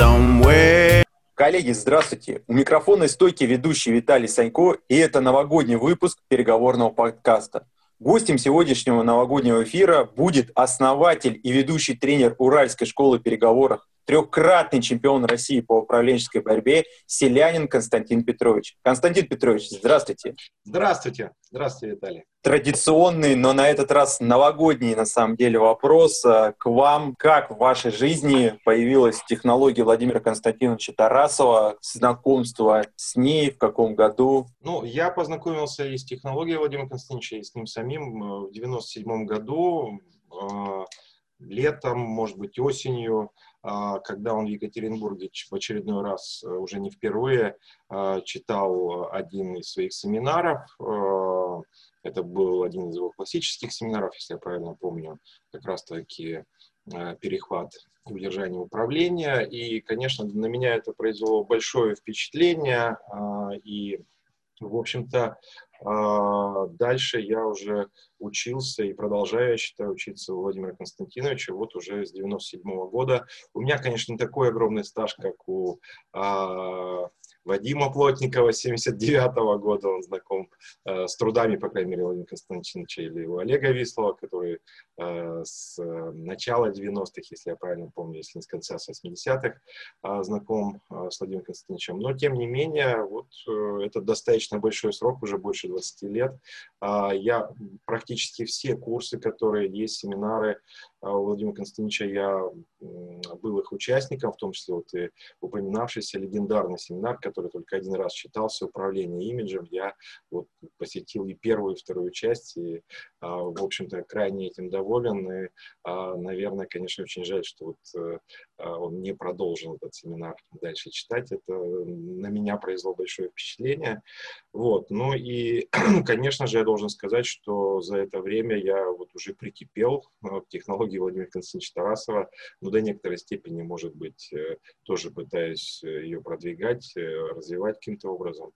somewhere. Коллеги, здравствуйте! У микрофона стойки ведущий Виталий Санько, и это новогодний выпуск переговорного подкаста. Гостем сегодняшнего новогоднего эфира будет основатель и ведущий тренер Уральской школы переговоров трехкратный чемпион России по управленческой борьбе Селянин Константин Петрович. Константин Петрович, здравствуйте. Здравствуйте. Здравствуйте, Виталий. Традиционный, но на этот раз новогодний, на самом деле, вопрос а, к вам. Как в вашей жизни появилась технология Владимира Константиновича Тарасова, знакомство с ней, в каком году? Ну, я познакомился и с технологией Владимира Константиновича, и с ним самим э, в 97 году, э, летом, может быть, осенью. А, когда он в Екатеринбурге в очередной раз, э, уже не впервые, а, читал один из своих семинаров. А, это был один из его классических семинаров, если я правильно помню, как раз-таки перехват удержания управления. И, конечно, на меня это произвело большое впечатление. И, в общем-то, дальше я уже учился и продолжаю, я считаю, учиться у Владимира Константиновича вот уже с 97 -го года. У меня, конечно, не такой огромный стаж, как у а, Вадима Плотникова 79 -го года, он знаком э, с трудами, по крайней мере, Владимира Константиновича или у Олега Вислова, который э, с э, начала 90-х, если я правильно помню, если не с конца 80-х, э, знаком э, с Владимиром Константиновичем. Но, тем не менее, вот э, это достаточно большой срок, уже больше 20 лет. Э, я практически все курсы, которые есть, семинары Владимира Константиновича я был их участником, в том числе вот и упоминавшийся легендарный семинар, который только один раз читался, «Управление имиджем». Я вот посетил и первую, и вторую часть, и, а, в общем-то, крайне этим доволен. И, а, наверное, конечно, очень жаль, что вот э, он не продолжил этот семинар дальше читать. Это на меня произвело большое впечатление. Вот. Ну и, конечно же, я должен сказать, что за это время я вот уже прикипел к технологии психологии Владимира Константиновича Тарасова, но до некоторой степени, может быть, э, тоже пытаюсь э, ее продвигать, э, развивать каким-то образом.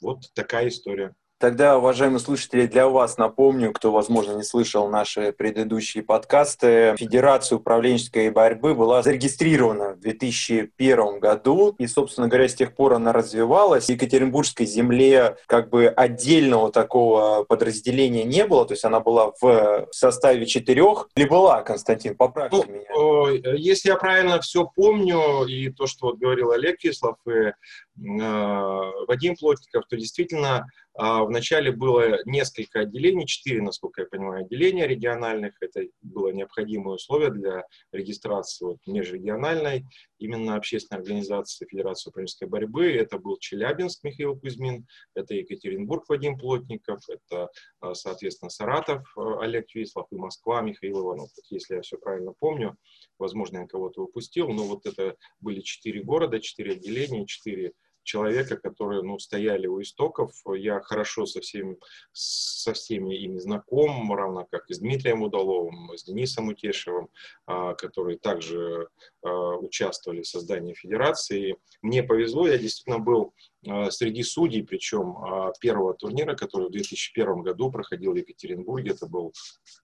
Вот такая история. Тогда, уважаемые слушатели, для вас напомню, кто, возможно, не слышал наши предыдущие подкасты, Федерация управленческой борьбы была зарегистрирована в 2001 году, и, собственно говоря, с тех пор она развивалась. В Екатеринбургской земле как бы отдельного такого подразделения не было, то есть она была в составе четырех. Или была, Константин, поправьте ну, меня. Если я правильно все помню, и то, что вот говорил Олег Кислов и э, Вадим Плотников, то действительно а, Вначале было несколько отделений, четыре, насколько я понимаю, отделения региональных. Это было необходимое условие для регистрации вот, межрегиональной именно общественной организации Федерации управленческой борьбы. Это был Челябинск Михаил Кузьмин, это Екатеринбург Вадим Плотников, это, а, соответственно, Саратов Олег Вислов и Москва Михаил Иванов. Вот, если я все правильно помню, возможно, я кого-то упустил, но вот это были четыре города, четыре отделения, четыре человека, которые ну, стояли у истоков. Я хорошо со всеми, со всеми ими знаком, равно как и с Дмитрием Удаловым, с Денисом Утешевым, а, которые также а, участвовали в создании федерации. Мне повезло, я действительно был а, среди судей, причем первого турнира, который в 2001 году проходил в Екатеринбурге. Это был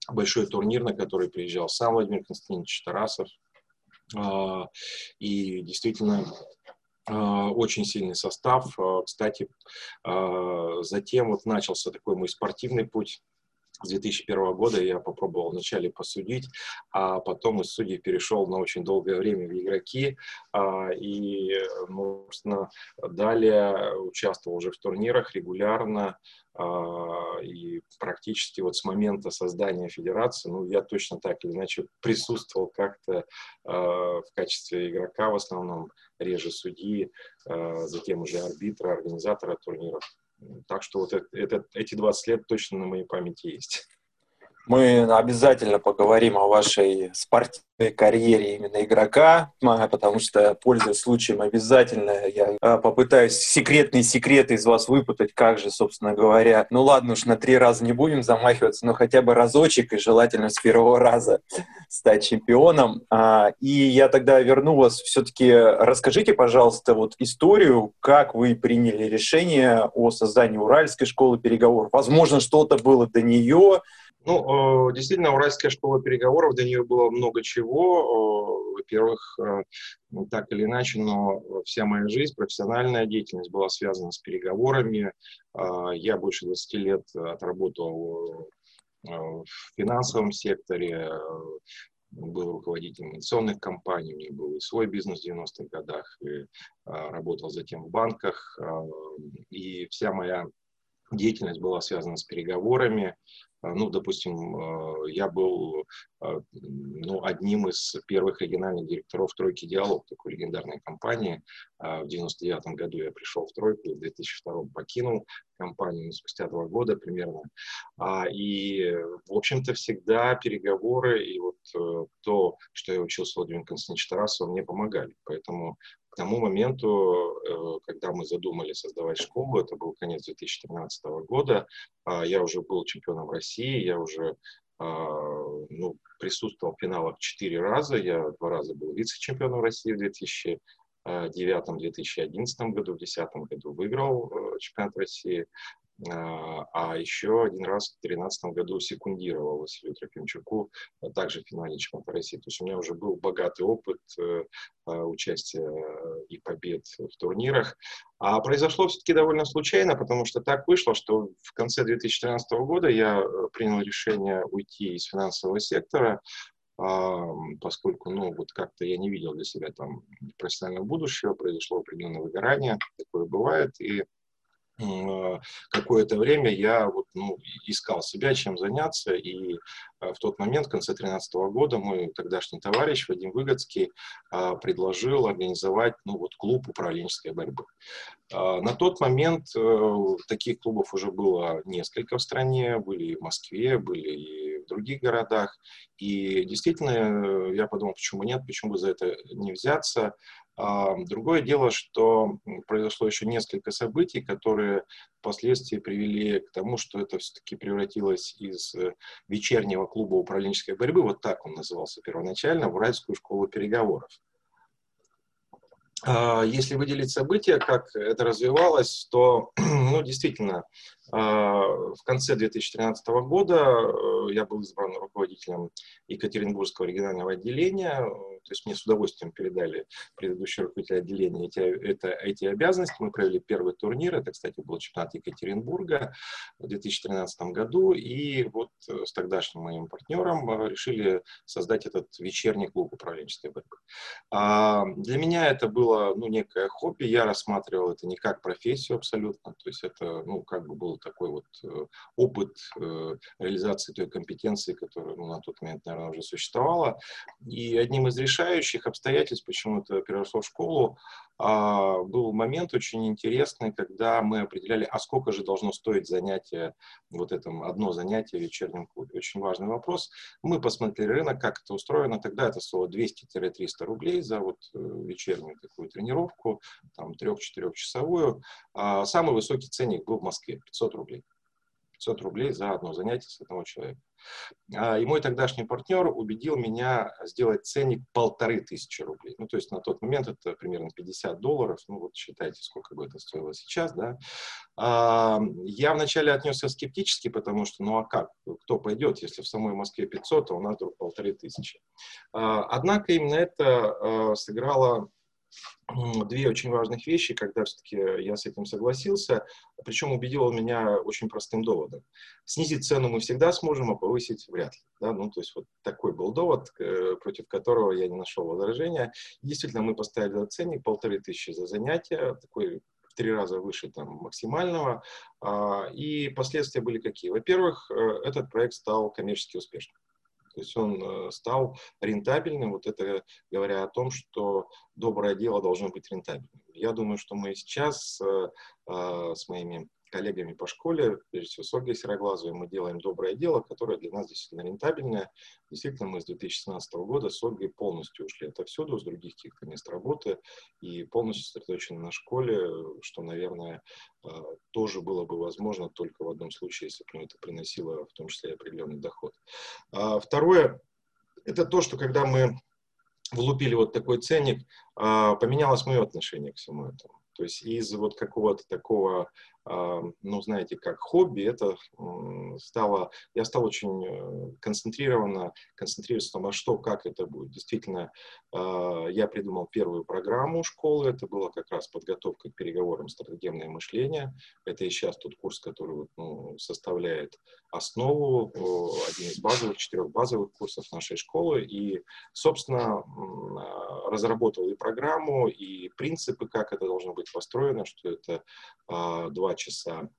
большой турнир, на который приезжал сам Владимир Константинович Тарасов. И действительно очень сильный состав. А, кстати, а, затем вот начался такой мой спортивный путь. С 2001 года я попробовал вначале посудить, а потом из судей перешел на очень долгое время в игроки. И, ну, собственно, далее участвовал уже в турнирах регулярно. И практически вот с момента создания федерации, ну, я точно так или иначе присутствовал как-то в качестве игрока в основном реже судьи, затем уже арбитра, организатора турниров. Так что вот это, эти 20 лет точно на моей памяти есть. Мы обязательно поговорим о вашей спортивной карьере именно игрока, потому что, пользуясь случаем, обязательно я а, попытаюсь секретные секреты из вас выпутать, как же, собственно говоря. Ну ладно уж, на три раза не будем замахиваться, но хотя бы разочек, и желательно с первого раза стать чемпионом. А, и я тогда верну вас все-таки, расскажите, пожалуйста, вот историю, как вы приняли решение о создании Уральской школы переговоров. Возможно, что-то было до нее, ну, э, действительно, Уральская школа переговоров, до нее было много чего. во-первых, ну, так или иначе, но вся моя жизнь, профессиональная деятельность была связана с переговорами. Я больше 20 лет отработал в финансовом секторе, был руководителем инвестиционных компаний, у меня был и свой бизнес в 90-х годах, и работал затем в банках, и вся моя деятельность была связана с переговорами, ну, допустим, а, я был а, ну, одним из первых региональных директоров «Тройки Диалог», такой легендарной компании. В 99 году я пришел в «Тройку», в 2002 покинул компанию, спустя два года примерно. И, в общем-то, всегда переговоры и вот э, то, что я учился у Владимира Константиновича Тарасова, мне помогали. Поэтому к тому моменту, э, когда мы задумали создавать школу, это был конец 2013 года, а, я уже был чемпионом России, я уже а, ну, присутствовал в финалах четыре раза, я два раза был вице-чемпионом России в 2009-2011 году, в 2010 году выиграл э, чемпионат России, а, а еще один раз в 2013 году секундировал Василию Трофимчуку, также в финале чемпионата России. То есть у меня уже был богатый опыт э, участия и побед в турнирах. А произошло все-таки довольно случайно, потому что так вышло, что в конце 2014 года я э, принял решение уйти из финансового сектора, поскольку, ну, вот как-то я не видел для себя там профессионального будущего, произошло определенное выгорание, такое бывает, и какое-то время я вот, ну, искал себя, чем заняться, и э, в тот момент, в конце 2013 года, мой тогдашний товарищ Вадим Выгодский э, предложил организовать ну, вот, клуб управленческой борьбы. На тот момент таких клубов уже было несколько в стране, были и в Москве, были и в других городах, и действительно я подумал, почему нет, почему бы за это не взяться, а, другое дело, что произошло еще несколько событий, которые впоследствии привели к тому, что это все-таки превратилось из э, вечернего клуба управленческой борьбы, вот так он назывался первоначально, в Уральскую школу переговоров. А, если выделить события, как это развивалось, то, ну, действительно, а, в конце 2013 года э, я был избран руководителем Екатеринбургского регионального отделения, то есть мне с удовольствием передали предыдущие руководители отделения эти, это, эти обязанности. Мы провели первый турнир, это, кстати, был чемпионат Екатеринбурга в 2013 году, и вот э, с тогдашним моим партнером э, решили создать этот вечерний клуб управленческой борьбы. А для меня это было, ну, некое хобби, я рассматривал это не как профессию абсолютно, то есть это, ну, как бы был такой вот э, опыт реализации той компетенции, которая ну, на тот момент, наверное, уже существовала. И одним из решающих обстоятельств, почему это переросло в школу, а, был момент очень интересный, когда мы определяли, а сколько же должно стоить занятие, вот это одно занятие в вечернем клубе. Очень важный вопрос. Мы посмотрели рынок, как это устроено. Тогда это стоило 200-300 рублей за вот э, вечернюю такую тренировку, там трех-четырехчасовую. А самый высокий ценник был в Москве, 500 рублей. 500 рублей за одно занятие с одного человека. А, и мой тогдашний партнер убедил меня сделать ценник полторы тысячи рублей. Ну, то есть на тот момент это примерно 50 долларов. Ну, вот считайте, сколько бы это стоило сейчас, да. А, я вначале отнесся скептически, потому что, ну, а как? Кто пойдет, если в самой Москве 500, а у нас вдруг полторы тысячи? А, однако именно это сыграло две очень важных вещи, когда все-таки я с этим согласился, причем убедил меня очень простым доводом. Снизить цену мы всегда сможем, а повысить вряд ли. Да? Ну, то есть вот такой был довод, против которого я не нашел возражения. Действительно, мы поставили ценник полторы тысячи за занятие, такой в три раза выше там, максимального. А, и последствия были какие? Во-первых, э, этот проект стал коммерчески успешным. То есть он э, стал рентабельным, вот это говоря о том, что доброе дело должно быть рентабельным. Я думаю, что мы сейчас э, э, с моими коллегами по школе, прежде всего с Ольгой Сероглазовой, мы делаем доброе дело, которое для нас действительно рентабельное. Действительно, мы с 2017 года с Ольгой полностью ушли отовсюду, с других каких-то мест работы, и полностью сосредоточены на школе, что, наверное, э, тоже было бы возможно только в одном случае, если бы это приносило в том числе определенный доход. А второе, это то, что когда мы влупили вот такой ценник, а, поменялось мое отношение к всему этому. То есть из вот какого-то такого ну, знаете, как хобби, это стало, я стал очень э, концентрированно концентрироваться на а что, как это будет. Действительно, а, я придумал первую программу школы, это была как раз подготовка к переговорам стратегемное мышление. Это и сейчас тот курс, который ну, составляет основу, один из базовых, четырех базовых курсов нашей школы. И, собственно, разработал и программу, и принципы, как это должно быть построено, что это два часа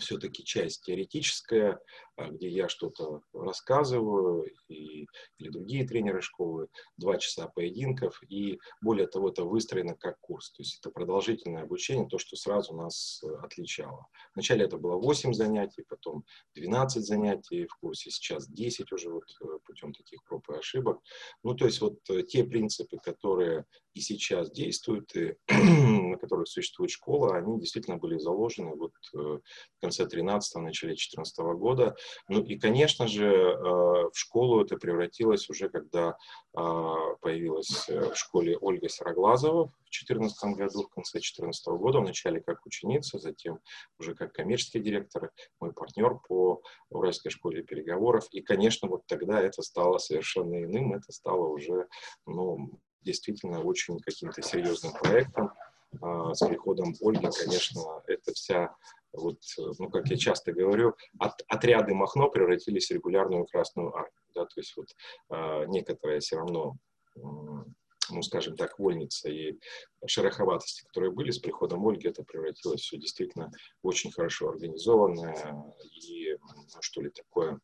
все-таки часть теоретическая, а, где я что-то рассказываю, и, или другие тренеры школы, два часа поединков, и более того, это выстроено как курс, то есть это продолжительное обучение, то, что сразу нас э, отличало. Вначале это было 8 занятий, потом 12 занятий в курсе, сейчас 10 уже вот э, путем таких проб и ошибок. Ну, то есть вот э, те принципы, которые и сейчас действуют, и на которых существует школа, они действительно были заложены вот в конце 13 начале 14 года. Ну и, конечно же, э, в школу это превратилось уже, когда а, появилась э, в школе Ольга Сероглазова в 2014 году, в конце 2014 года, вначале как ученица, затем уже как коммерческий директор, мой партнер по Уральской школе переговоров. И, конечно, вот тогда это стало совершенно иным, это стало уже, ну, действительно очень каким-то серьезным проектом. А, с приходом Ольги, конечно, это вся вот, ну, как я часто говорю, от, отряды Махно превратились в регулярную Красную Армию. Да, то есть вот э, некоторые все равно, ну, скажем так, вольница и шероховатости, которые были с приходом Ольги, это превратилось все действительно очень хорошо организованное и, ну, что ли, такое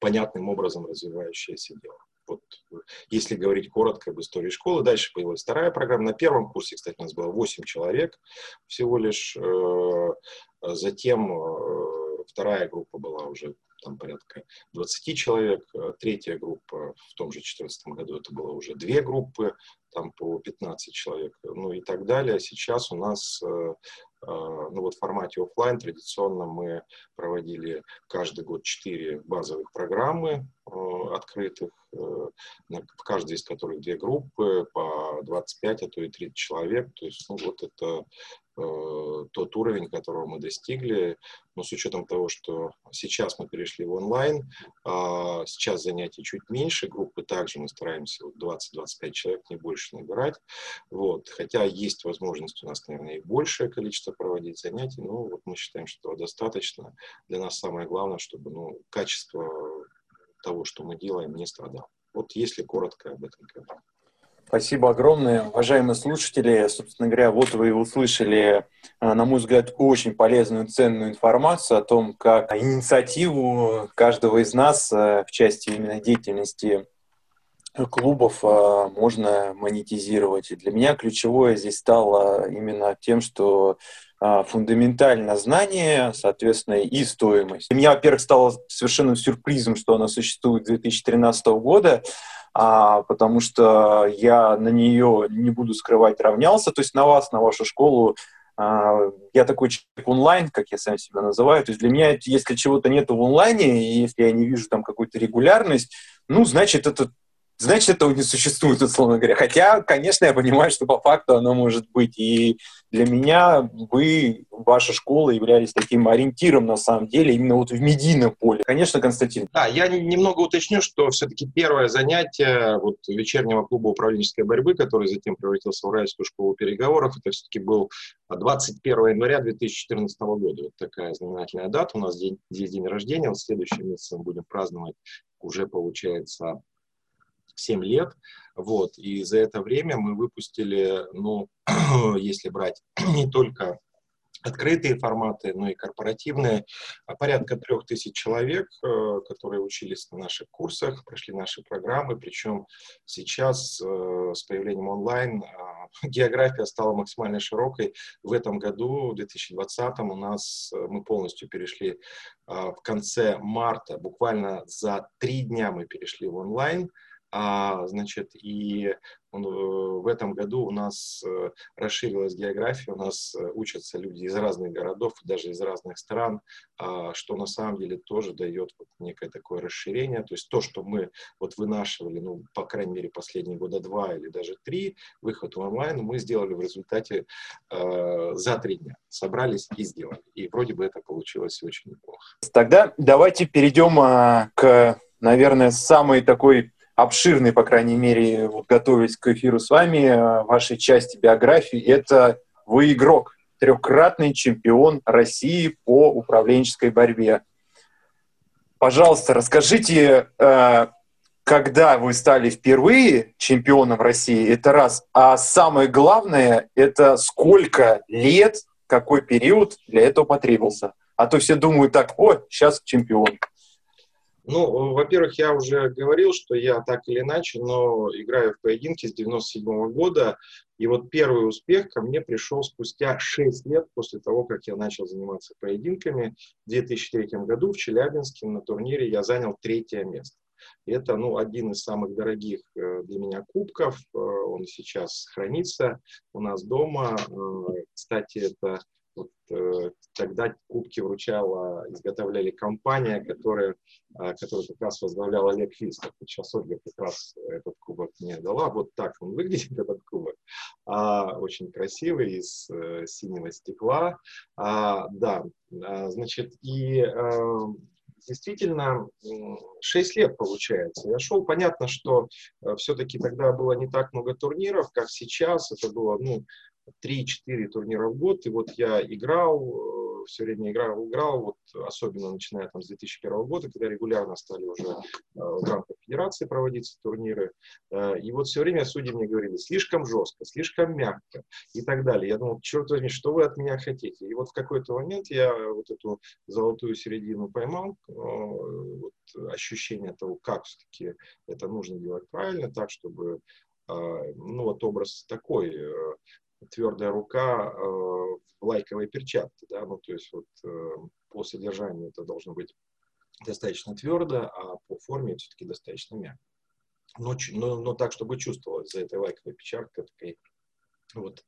понятным образом развивающееся дело. Вот, если говорить коротко об истории школы, дальше появилась вторая программа. На первом курсе, кстати, у нас было 8 человек всего лишь. Э, затем э, вторая группа была уже там порядка 20 человек. Третья группа в том же 2014 году это было уже две группы, там по 15 человек, ну и так далее. Сейчас у нас э, ну вот в формате офлайн традиционно мы проводили каждый год четыре базовых программы открытых Э, в каждой из которых две группы по 25, а то и 30 человек. То есть ну, вот это э, тот уровень, которого мы достигли. Но с учетом того, что сейчас мы перешли в онлайн, э, сейчас занятий чуть меньше, группы также мы стараемся вот 20-25 человек, не больше набирать. Вот. Хотя есть возможность у нас, наверное, и большее количество проводить занятий, но вот мы считаем, что достаточно. Для нас самое главное, чтобы ну, качество того, что мы делаем, не страдал. Вот если коротко об этом говорить. Спасибо огромное, уважаемые слушатели. Собственно говоря, вот вы услышали, э, на мой взгляд, очень полезную, ценную информацию о том, как инициативу каждого из нас э, в части именно деятельности клубов э, можно монетизировать. И для меня ключевое здесь стало именно тем, что фундаментально знание, соответственно, и стоимость. Для меня, во-первых, стало совершенным сюрпризом, что она существует с 2013 года, а, потому что я на нее, не буду скрывать, равнялся, то есть на вас, на вашу школу, а, я такой человек онлайн, как я сам себя называю. То есть для меня, если чего-то нет в онлайне, и если я не вижу там какую-то регулярность, ну, значит, это значит, этого не существует, условно говоря. Хотя, конечно, я понимаю, что по факту оно может быть. И для меня вы, ваша школа являлись таким ориентиром, на самом деле, именно вот в медийном поле. Конечно, Константин. Да, я немного уточню, что все-таки первое занятие вот, вечернего клуба управленческой борьбы, который затем превратился в Уральскую школу переговоров, это все-таки был 21 января 2014 года. Вот такая знаменательная дата. У нас день, здесь день рождения. Вот месяце мы будем праздновать уже, получается, 7 лет. Вот. И за это время мы выпустили, ну, если брать не только открытые форматы, но и корпоративные. А порядка трех тысяч человек, э, которые учились на наших курсах, прошли наши программы. Причем сейчас э, с появлением онлайн а, география стала максимально широкой. В этом году, в 2020, у нас э, мы полностью перешли а, в конце марта, буквально за три дня мы перешли в онлайн. А, значит, и э, в этом году у нас э, расширилась география, у нас э, учатся люди из разных городов, даже из разных стран, а, что на самом деле тоже дает вот некое такое расширение. То есть то, что мы вот вынашивали, ну, по крайней мере, последние года два или даже три, выход онлайн, мы сделали в результате э, за три дня. Собрались и сделали. И вроде бы это получилось очень неплохо. Тогда давайте перейдем а, к, наверное, самой такой обширный, по крайней мере, вот готовясь к эфиру с вами, э, вашей части биографии, это вы игрок, трехкратный чемпион России по управленческой борьбе. Пожалуйста, расскажите, э, когда вы стали впервые чемпионом России, это раз, а самое главное, это сколько лет, какой период для этого потребовался. А то все думают так, о, сейчас чемпион. Ну, во-первых, я уже говорил, что я так или иначе, но играю в поединки с 97 -го года. И вот первый успех ко мне пришел спустя 6 лет после того, как я начал заниматься поединками. В 2003 году в Челябинске на турнире я занял третье место. Это ну, один из самых дорогих э, для меня кубков. Э, он сейчас хранится у нас дома. Э, кстати, это вот, э, тогда кубки вручала, изготовляли компания, которая, э, которую как раз возглавлял Олег Фистов. Сейчас Ольга как раз этот кубок мне дала. Вот так он выглядит, этот кубок. А, очень красивый, из э, синего стекла. А, да, а, значит, и э, действительно 6 лет получается. Я шел, понятно, что э, все-таки тогда было не так много турниров, как сейчас. Это было, ну, 3-4 турнира в год, и вот я играл, э, все время играл, играл, вот особенно начиная там с 2001 года, когда регулярно стали уже э, в рамках федерации проводиться турниры, э, и вот все время судьи мне говорили, слишком жестко, слишком мягко и так далее. Я думал, черт возьми, что вы от меня хотите? И вот в какой-то момент я вот эту золотую середину поймал, вот ощущение того, как все-таки это нужно делать правильно, так, чтобы ну вот образ такой, твердая рука э, в лайковой перчатке, да, ну, то есть вот э, по содержанию это должно быть достаточно твердо, а по форме все-таки достаточно мягко. Но, но, но так, чтобы чувствовалась за этой лайковой перчаткой такой вот,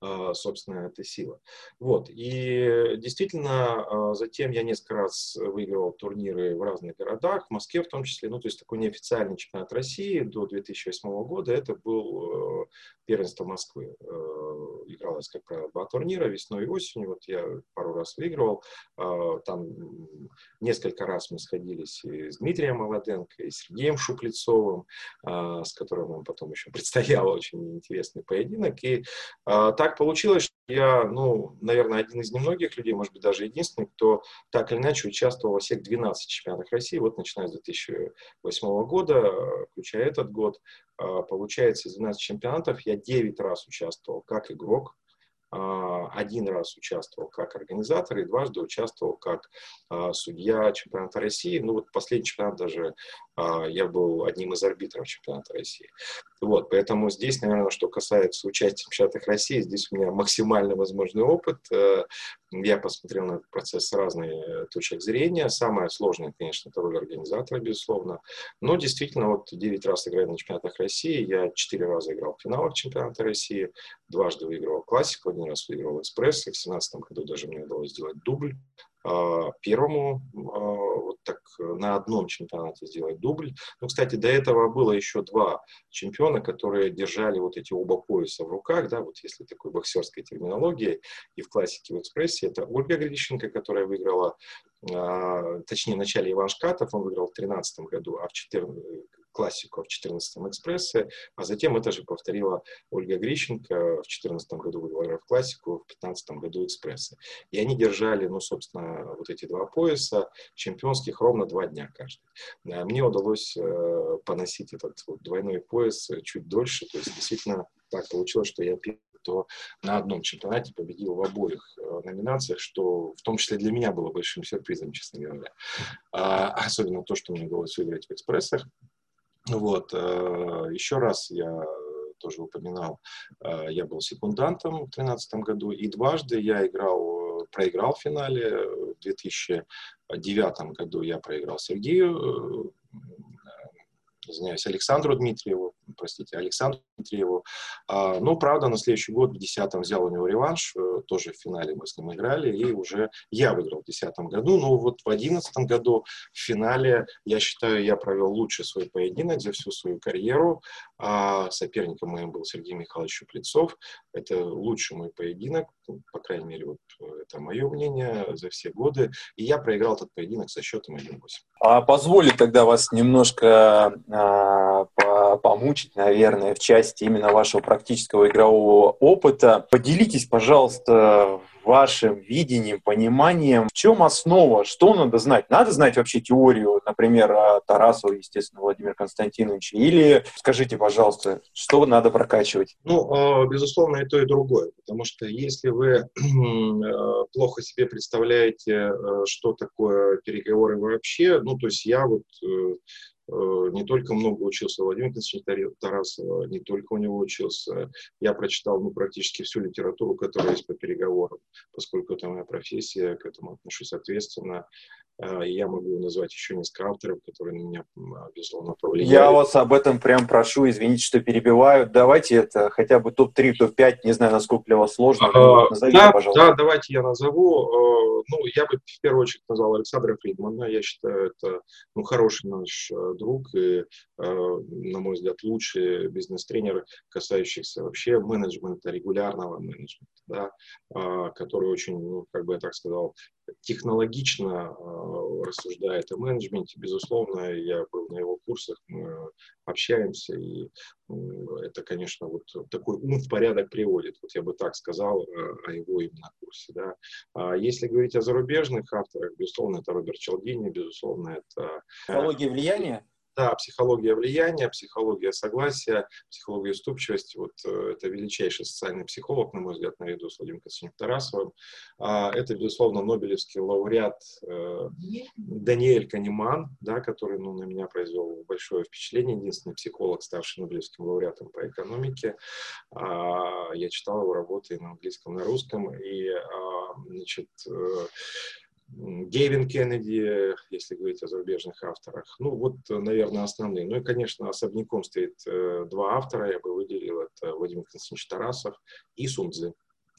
а, собственно, эта сила. Вот. И действительно, а, затем я несколько раз выигрывал турниры в разных городах, в Москве в том числе, ну, то есть такой неофициальный чемпионат России до 2008 года, это был э, первенство Москвы. Э, игралось, как правило, два турнира, весной и осенью, вот я пару раз выигрывал, а, там несколько раз мы сходились и с Дмитрием Молоденко, и с Сергеем Шуклецовым, с которым нам потом еще предстоял очень интересный поединок, и а, так получилось, что я, ну, наверное, один из немногих людей, может быть, даже единственный, кто так или иначе участвовал во всех 12 чемпионатах России, вот начиная с 2008 года, включая этот год, а, получается, из 12 чемпионатов я 9 раз участвовал как игрок, а, один раз участвовал как организатор и дважды участвовал как а, судья чемпионата России. Ну вот последний чемпионат даже а, я был одним из арбитров чемпионата России. Вот, поэтому здесь, наверное, что касается участия в чемпионатах России, здесь у меня максимально возможный опыт. Э, я посмотрел на этот процесс с разных э, точек зрения. Самое сложное, конечно, это роль организатора, безусловно. Но действительно, вот 9 раз играю на чемпионатах России, я 4 раза играл в финалах чемпионата России, дважды выигрывал классику, один раз выиграл экспресс, и в 2017 году даже мне удалось сделать дубль а, первому а, вот так на одном чемпионате сделать дубль. Ну, кстати, до этого было еще два чемпиона, которые держали вот эти оба пояса в руках, да, вот если такой боксерской терминологии, и в классике, в экспрессе, это Ольга Грищенко, которая выиграла, а, точнее, в начале Иван Шкатов, он выиграл в 2013 году, а в 14 классику в 14-м экспрессе, а затем это же повторила Ольга Грищенко в 2014 году выиграв классику, в 2015 году экспрессы. И они держали, ну, собственно, вот эти два пояса чемпионских ровно два дня каждый. А мне удалось э, поносить этот вот двойной пояс чуть дольше, то есть действительно так получилось, что я кто на одном чемпионате победил в обоих э, номинациях, что в том числе для меня было большим сюрпризом, честно говоря. А, особенно то, что мне удалось выиграть в экспрессах. Вот. Э, еще раз я тоже упоминал, э, я был секундантом в 2013 году, и дважды я играл, проиграл в финале. В 2009 году я проиграл Сергею извиняюсь, Александру Дмитриеву, простите, Александру Дмитриеву. А, ну, правда, на следующий год в 10 взял у него реванш, э, тоже в финале мы с ним играли, и уже я выиграл в 2010 году. Но вот в 2011 году в финале, я считаю, я провел лучший свой поединок за всю свою карьеру. А соперником моим был Сергей Михайлович Шуплецов. Это лучший мой поединок, ну, по крайней мере, вот э, это мое мнение за все годы. И я проиграл этот поединок со счетом 1-8. А позволит тогда вас немножко а, помучить, наверное, в части именно вашего практического игрового опыта. Поделитесь, пожалуйста, вашим видением, пониманием, в чем основа, что надо знать? Надо знать вообще теорию, например, Тарасова, естественно, Владимира Константиновича, или скажите, пожалуйста, что надо прокачивать? Ну, а, безусловно, и то, и другое, потому что если вы э, плохо себе представляете, э, что такое переговоры вообще, ну, то есть я вот Э, не только много учился Владимир Константинович Тарасова, не только у него учился. Я прочитал ну, практически всю литературу, которая есть по переговорам, поскольку это моя профессия, к этому отношусь ответственно. И я могу назвать еще несколько авторов, которые на меня, безусловно, повлияли. Я вас об этом прям прошу, извините, что перебиваю. Давайте это хотя бы топ-3, топ-5, не знаю, насколько для вас сложно. А, Назовите, да, пожалуйста. да, давайте я назову. А, ну, я бы в первую очередь назвал Александра Фридмана. Я считаю, это ну, хороший наш друг и, на мой взгляд, лучший бизнес-тренер, касающийся вообще менеджмента, регулярного менеджмента, да, который очень, ну, как бы я так сказал, технологично э, рассуждает о менеджменте. Безусловно, я был на его курсах, мы общаемся, и это, конечно, вот такой ум в порядок приводит. Вот я бы так сказал э, о его именно курсе. Да. А если говорить о зарубежных авторах, безусловно, это Роберт Челдини, безусловно, это... Психология влияния? Да, психология влияния, психология согласия, психология уступчивости. Вот э, это величайший социальный психолог, на мой взгляд, наряду с Владимиром Константиновичем Тарасовым. А, это, безусловно, Нобелевский лауреат э, Даниэль Канеман, да, который ну, на меня произвел большое впечатление. Единственный психолог, ставший Нобелевским лауреатом по экономике. А, я читал его работы на английском, на русском. И, а, значит, э, Гейвин Кеннеди, если говорить о зарубежных авторах. Ну, вот, наверное, основные. Ну и, конечно, особняком стоит э, два автора, я бы выделил. Это Владимир Константинович Тарасов и Сунцзы.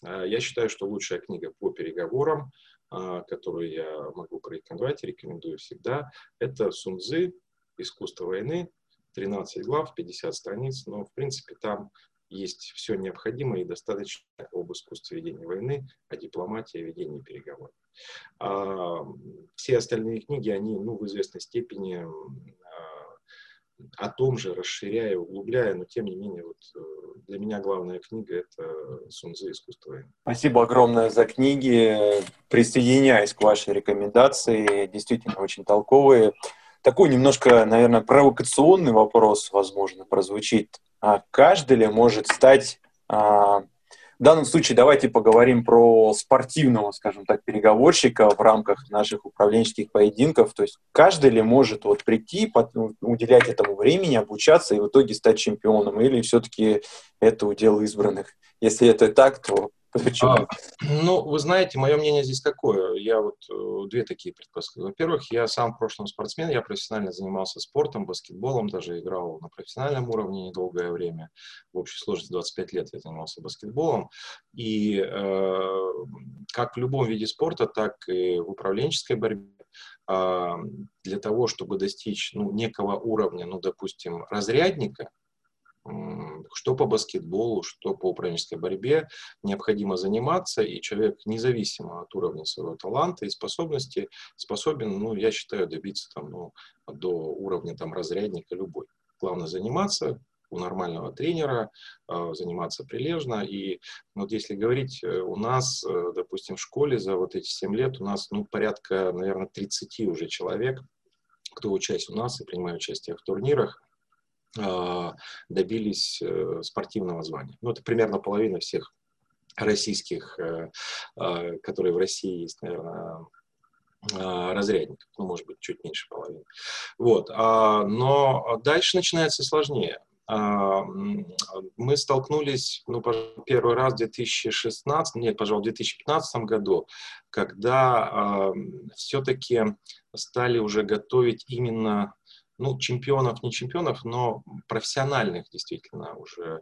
Э, я считаю, что лучшая книга по переговорам, э, которую я могу порекомендовать, рекомендую всегда, это Сунцзы «Искусство войны», 13 глав, 50 страниц, но, в принципе, там есть все необходимое и достаточно об искусстве ведения войны, о дипломатии, о ведении переговоров. А, все остальные книги, они ну, в известной степени а, о том же, расширяя, углубляя, но тем не менее, вот, э, для меня главная книга — это «Сунзы. Искусство войны». Спасибо огромное за книги. Присоединяюсь к вашей рекомендации. Действительно очень толковые. Такой немножко, наверное, провокационный вопрос, возможно, прозвучит а каждый ли может стать... А, в данном случае давайте поговорим про спортивного, скажем так, переговорщика в рамках наших управленческих поединков. То есть каждый ли может вот прийти, уделять этому времени, обучаться и в итоге стать чемпионом? Или все-таки это удел избранных? Если это так, то Почему? А, ну, вы знаете, мое мнение здесь какое. Я вот э, две такие предпосылки. Во-первых, я сам в прошлом спортсмен, я профессионально занимался спортом, баскетболом, даже играл на профессиональном уровне недолгое время. В общей сложности 25 лет я занимался баскетболом. И э, как в любом виде спорта, так и в управленческой борьбе э, для того, чтобы достичь ну, некого уровня, ну, допустим, разрядника, что по баскетболу, что по управленческой борьбе необходимо заниматься, и человек, независимо от уровня своего таланта и способности, способен, ну, я считаю, добиться там, ну, до уровня там, разрядника любой. Главное заниматься, у нормального тренера, а, заниматься прилежно. И вот если говорить, э, у нас, э, допустим, в школе за вот эти 7 лет у нас ну, порядка, наверное, 30 уже человек, кто участвует у нас и принимает участие в турнирах. А, добились э, спортивного звания. Ну, это примерно половина всех российских, э, а, которые в России есть, наверное, а, разрядников, ну, может быть, чуть меньше половины. Вот. Но дальше начинается сложнее. Мы столкнулись, ну, первый раз в 2016, нет, пожалуй, в 2015 году, когда все-таки стали уже готовить именно ну, чемпионов, не чемпионов, но профессиональных действительно уже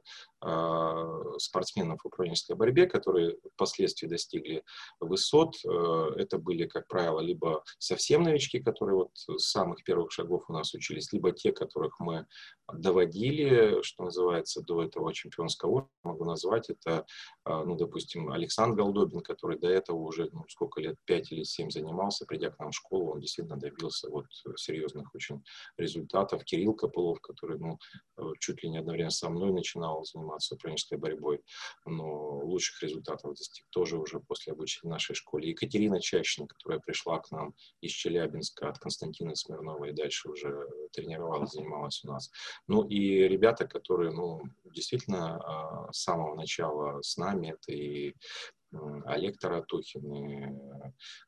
спортсменов в управленческой борьбе, которые впоследствии достигли высот. Э, это были, как правило, либо совсем новички, которые вот с самых первых шагов у нас учились, либо те, которых мы доводили, что называется, до этого чемпионского уровня, могу назвать, это, э, ну, допустим, Александр Голдобин, который до этого уже, ну, сколько лет, 5 или 7 занимался, придя к нам в школу, он действительно добился вот серьезных очень результатов. Кирилл Копылов, который, ну, э, чуть ли не одновременно со мной начинал заниматься управленческой борьбой, но лучших результатов достиг тоже уже после обучения нашей школе. Екатерина Чащина, которая пришла к нам из Челябинска от Константина Смирнова и дальше уже тренировалась, занималась у нас. Ну и ребята, которые, ну, действительно а, с самого начала с нами, это и Олег Таратухин, и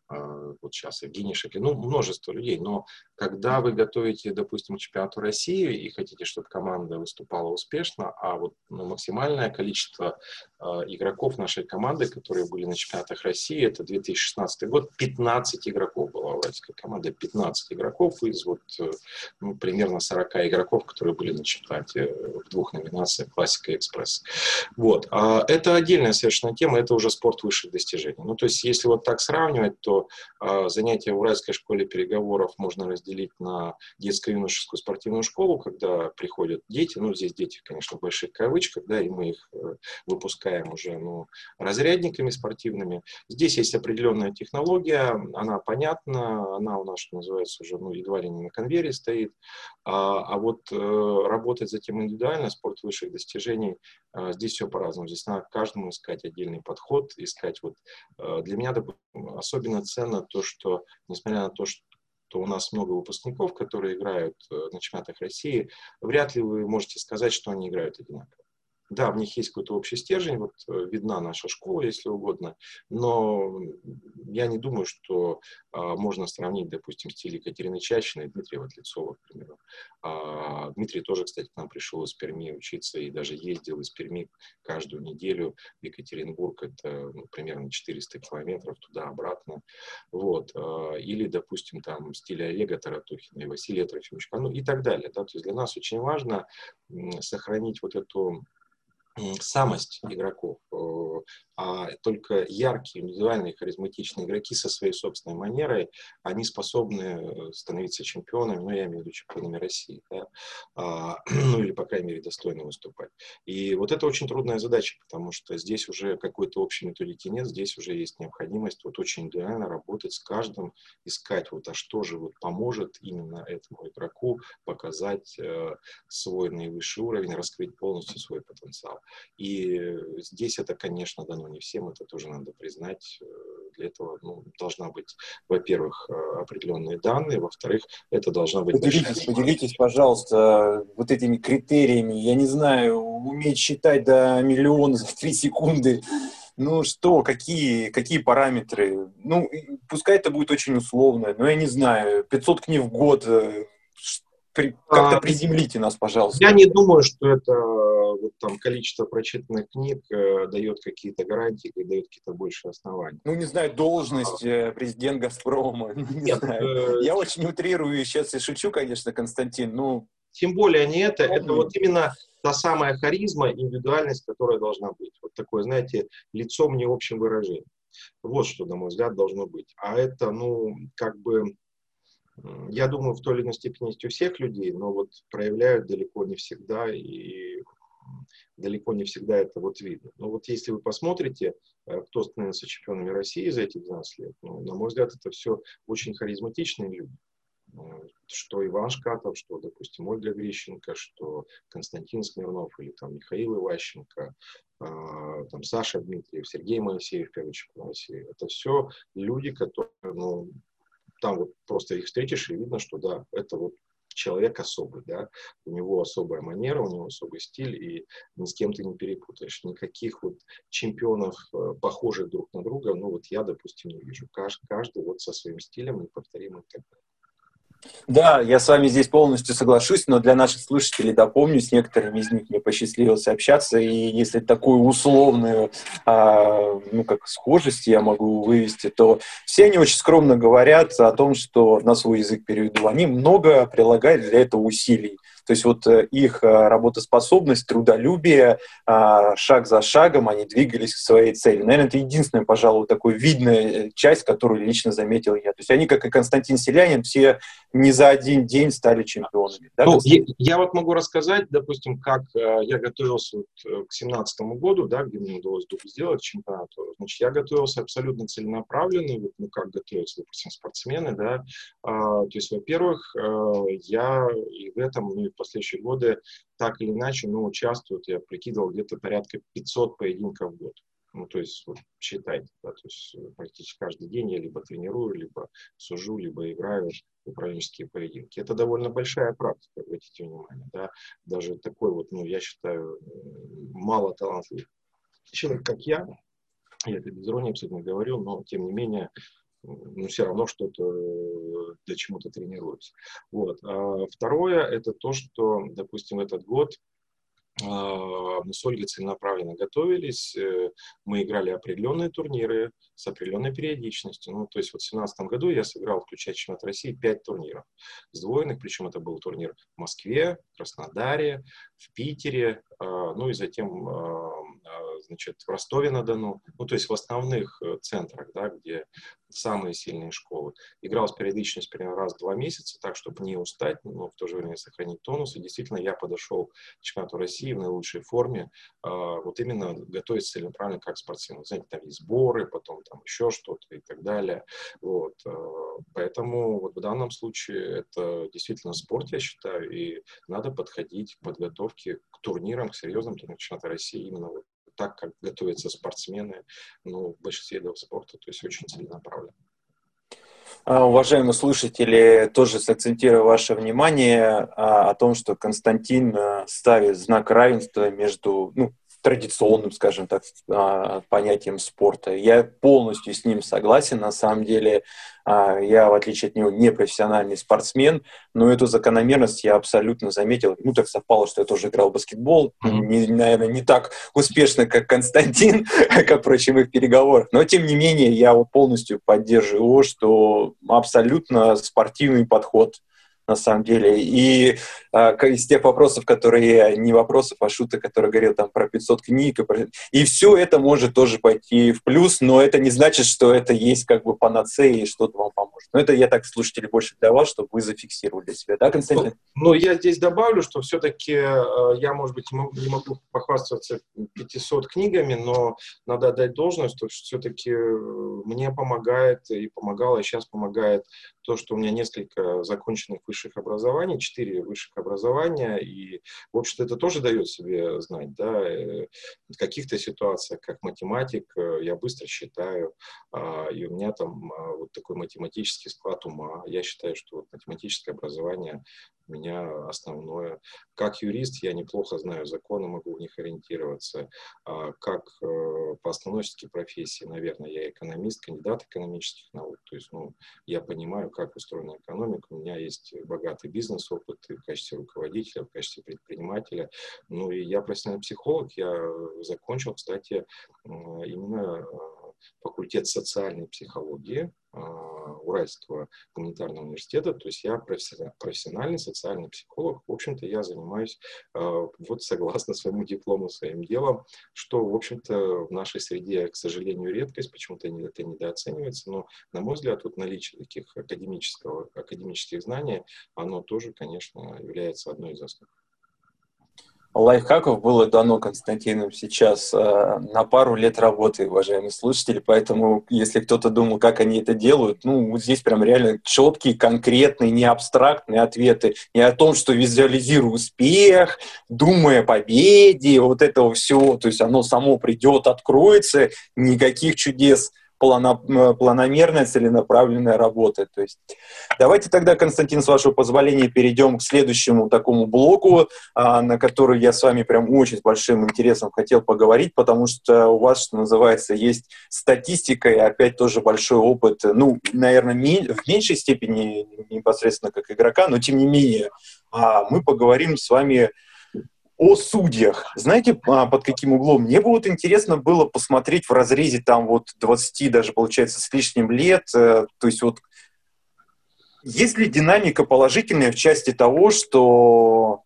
а, вот сейчас Евгений Шекель, ну, множество людей. Но когда вы готовите, допустим, чемпионату России и хотите, чтобы команда выступала успешно, а вот ну, максимальное количество игроков нашей команды, которые были на чемпионатах России, это 2016 год, 15 игроков была уральская команда, 15 игроков из вот э, ну, примерно 40 игроков, которые были на чемпионате в двух номинациях «Классика» и «Экспресс». Вот. А это отдельная совершенно тема, это уже спорт высших достижений. Ну, то есть, если вот так сравнивать, то а, занятия в Уральской школе переговоров можно разделить на детско-юношескую спортивную школу, когда приходят дети, ну, здесь дети, конечно, в больших кавычках, да, и мы их э, выпускаем уже, ну, разрядниками спортивными. Здесь есть определенная технология, она понятна, она у нас, что называется, уже, ну, едва ли не на конвейере стоит, а, а вот э, работать затем индивидуально, спорт высших достижений, э, здесь все по-разному. Здесь надо каждому искать отдельный подход, искать вот, для меня, особенно ценно то, что, несмотря на то, что у нас много выпускников, которые играют э, на чемпионатах России, вряд ли вы можете сказать, что они играют одинаково. Да, в них есть какой-то общий стержень, вот э, видна наша школа, если угодно, но я не думаю, что а, можно сравнить, допустим, стиль Екатерины Чащиной и Дмитрия Ватлицова, к примеру. А, Дмитрий тоже, кстати, к нам пришел из Перми учиться и даже ездил из Перми каждую неделю в Екатеринбург, это ну, примерно 400 километров туда-обратно. Вот. А, или, допустим, там стиль Олега Таратухина и Василия Трофимовича, ну и так далее. Да? То есть для нас очень важно сохранить вот эту самость игроков, э, а только яркие, индивидуальные, харизматичные игроки со своей собственной манерой, они способны э, становиться чемпионами, ну, я имею в виду чемпионами России, да? а, ну, или, по крайней мере, достойно выступать. И вот это очень трудная задача, потому что здесь уже какой-то общей методики нет, здесь уже есть необходимость вот очень индивидуально работать с каждым, искать вот, а что же вот поможет именно этому игроку показать э, свой наивысший уровень, раскрыть полностью свой потенциал. И здесь это, конечно, дано не всем, это тоже надо признать. Для этого ну, должна быть, во-первых, определенные данные, во-вторых, это должна быть... Поделитесь, поделитесь, пожалуйста, вот этими критериями. Я не знаю, уметь считать до миллиона за три секунды. Ну что, какие, какие параметры? Ну, пускай это будет очень условно, но я не знаю, 500 книг в год, э, как-то а, приземлите нас, пожалуйста. Я не думаю, что это вот там количество прочитанных книг э, дает какие-то гарантии дает какие-то большие основания. Ну, не знаю, должность э, президент Газпрома. Не Нет, знаю. Э... Я очень утрирую сейчас и шучу, конечно, Константин, ну... Тем более не это, это вот именно та самая харизма, индивидуальность, которая должна быть. Вот такое, знаете, лицом не общим выражением. Вот что, на мой взгляд, должно быть. А это, ну, как бы, я думаю, в той или иной степени есть у всех людей, но вот проявляют далеко не всегда, и далеко не всегда это вот видно. Но вот если вы посмотрите, э, кто становится чемпионами России за эти 12 лет, ну, на мой взгляд, это все очень харизматичные люди. Э, что Иван Шкатов, что, допустим, Ольга Грищенко, что Константин Смирнов или там Михаил Иващенко, э, там Саша Дмитриев, Сергей Моисеев, первый чемпион России. Это все люди, которые, ну, там вот просто их встретишь и видно, что да, это вот человек особый, да, у него особая манера, у него особый стиль, и ни с кем ты не перепутаешь. Никаких вот чемпионов, э, похожих друг на друга, ну вот я, допустим, не вижу. Каждый, каждый вот со своим стилем неповторимым и так далее. Да, я с вами здесь полностью соглашусь, но для наших слушателей допомню, с некоторыми из них мне посчастливилось общаться, и если такую условную, а, ну, как схожесть я могу вывести, то все они очень скромно говорят о том, что на свой язык переведу. Они много прилагают для этого усилий. То есть вот э, их э, работоспособность, трудолюбие, а, шаг за шагом они двигались к своей цели. Наверное, это единственная, пожалуй, такой видная э, часть, которую лично заметил я. То есть они, как и Константин Селянин, все не за один день стали чемпионами. Да, ну, я, я вот могу рассказать, допустим, как я готовился вот к семнадцатому году, да, где мне удалось сделать чемпионат. Значит, я готовился абсолютно целенаправленно, вот, ну, как готовятся, допустим, спортсмены, да. А, то есть, во-первых, я и в этом, ну, в последующие годы так или иначе, ну, участвуют, я прикидывал, где-то порядка 500 поединков в год. Ну, то есть, вот, считайте, да, то есть э, практически каждый день я либо тренирую, либо сужу, либо играю в управленческие поединки. Это довольно большая практика, обратите внимание, да, даже такой вот, ну, я считаю, мало талантливый человек, как я, я это без иронии абсолютно говорю, но, тем не менее, ну, все равно что-то э, для чему-то тренируюсь. Вот. А второе, это то, что, допустим, этот год а, мы с Ольгой целенаправленно готовились, э, мы играли определенные турниры с определенной периодичностью. Ну, то есть вот в 2017 году я сыграл, включая чемпионат России, пять турниров сдвоенных, причем это был турнир в Москве, Краснодаре, в Питере, а, ну и затем значит, в Ростове-на-Дону, ну, то есть в основных э, центрах, да, где самые сильные школы. Играл с периодичностью примерно раз в два месяца, так, чтобы не устать, но в то же время сохранить тонус. И действительно, я подошел к чемпионату России в наилучшей форме, э, вот именно готовить целенаправленно как спортсмен. Знаете, там есть сборы, потом там еще что-то и так далее. Вот. Э, поэтому вот в данном случае это действительно спорт, я считаю, и надо подходить к подготовке к турнирам, к серьезным турнирам чемпионата России именно вот так, как готовятся спортсмены ну, в большинстве видов спорта, то есть очень целенаправленно. А, уважаемые слушатели, тоже сакцентирую ваше внимание а, о том, что Константин а, ставит знак равенства между ну, традиционным, скажем так, понятием спорта. Я полностью с ним согласен. На самом деле, а, я, в отличие от него, не профессиональный спортсмен, но эту закономерность я абсолютно заметил. Ну, так совпало, что я тоже играл в баскетбол. Mm-hmm. Не, наверное, не так успешно, как Константин, как, впрочем, их переговорах. Но, тем не менее, я вот полностью поддерживаю его, что абсолютно спортивный подход на самом деле. И а, из тех вопросов, которые не вопросов, а шуток, которые говорил там про 500 книг, и, про... и все это может тоже пойти в плюс, но это не значит, что это есть как бы панацея и что-то вам поможет. Но это я так, слушатели, больше для вас, чтобы вы зафиксировали для себя, да, Константин? Ну, ну я здесь добавлю, что все-таки э, я, может быть, не могу похвастаться 500 книгами, но надо отдать должность, что все-таки э, мне помогает и помогало, и сейчас помогает то, что у меня несколько законченных высших образований, четыре высших образования, и, в общем-то, это тоже дает себе знать, да, э, в каких-то ситуациях, как математик, э, я быстро считаю, а, и у меня там а, вот такой математический склад ума. Я считаю, что вот математическое образование меня основное. Как юрист я неплохо знаю законы, могу в них ориентироваться. А как э, по основной профессии, наверное, я экономист, кандидат экономических наук. То есть, ну, я понимаю, как устроена экономика. У меня есть богатый бизнес-опыт в качестве руководителя, в качестве предпринимателя. Ну, и я профессиональный психолог. Я закончил, кстати, именно э, факультет социальной психологии а, Уральского гуманитарного университета, то есть я профессиональный социальный психолог, в общем-то, я занимаюсь а, вот согласно своему диплому, своим делом, что, в общем-то, в нашей среде, к сожалению, редкость, почему-то это недооценивается, но, на мой взгляд, вот наличие таких академического, академических знаний, оно тоже, конечно, является одной из заслуг лайфхаков было дано Константином сейчас э, на пару лет работы, уважаемые слушатели, поэтому если кто-то думал, как они это делают, ну, вот здесь прям реально четкие, конкретные, не абстрактные ответы, не о том, что визуализирую успех, думая о победе, вот этого всего, то есть оно само придет, откроется, никаких чудес планомерная, целенаправленная работа. То есть давайте тогда, Константин, с вашего позволения, перейдем к следующему такому блоку, а, на который я с вами прям очень с большим интересом хотел поговорить, потому что у вас, что называется, есть статистика и опять тоже большой опыт, ну, наверное, в меньшей степени непосредственно как игрока, но тем не менее а, мы поговорим с вами о судьях. Знаете, а, под каким углом? Мне бы вот интересно было посмотреть в разрезе там вот 20, даже получается, с лишним лет. Э, то есть вот есть ли динамика положительная в части того, что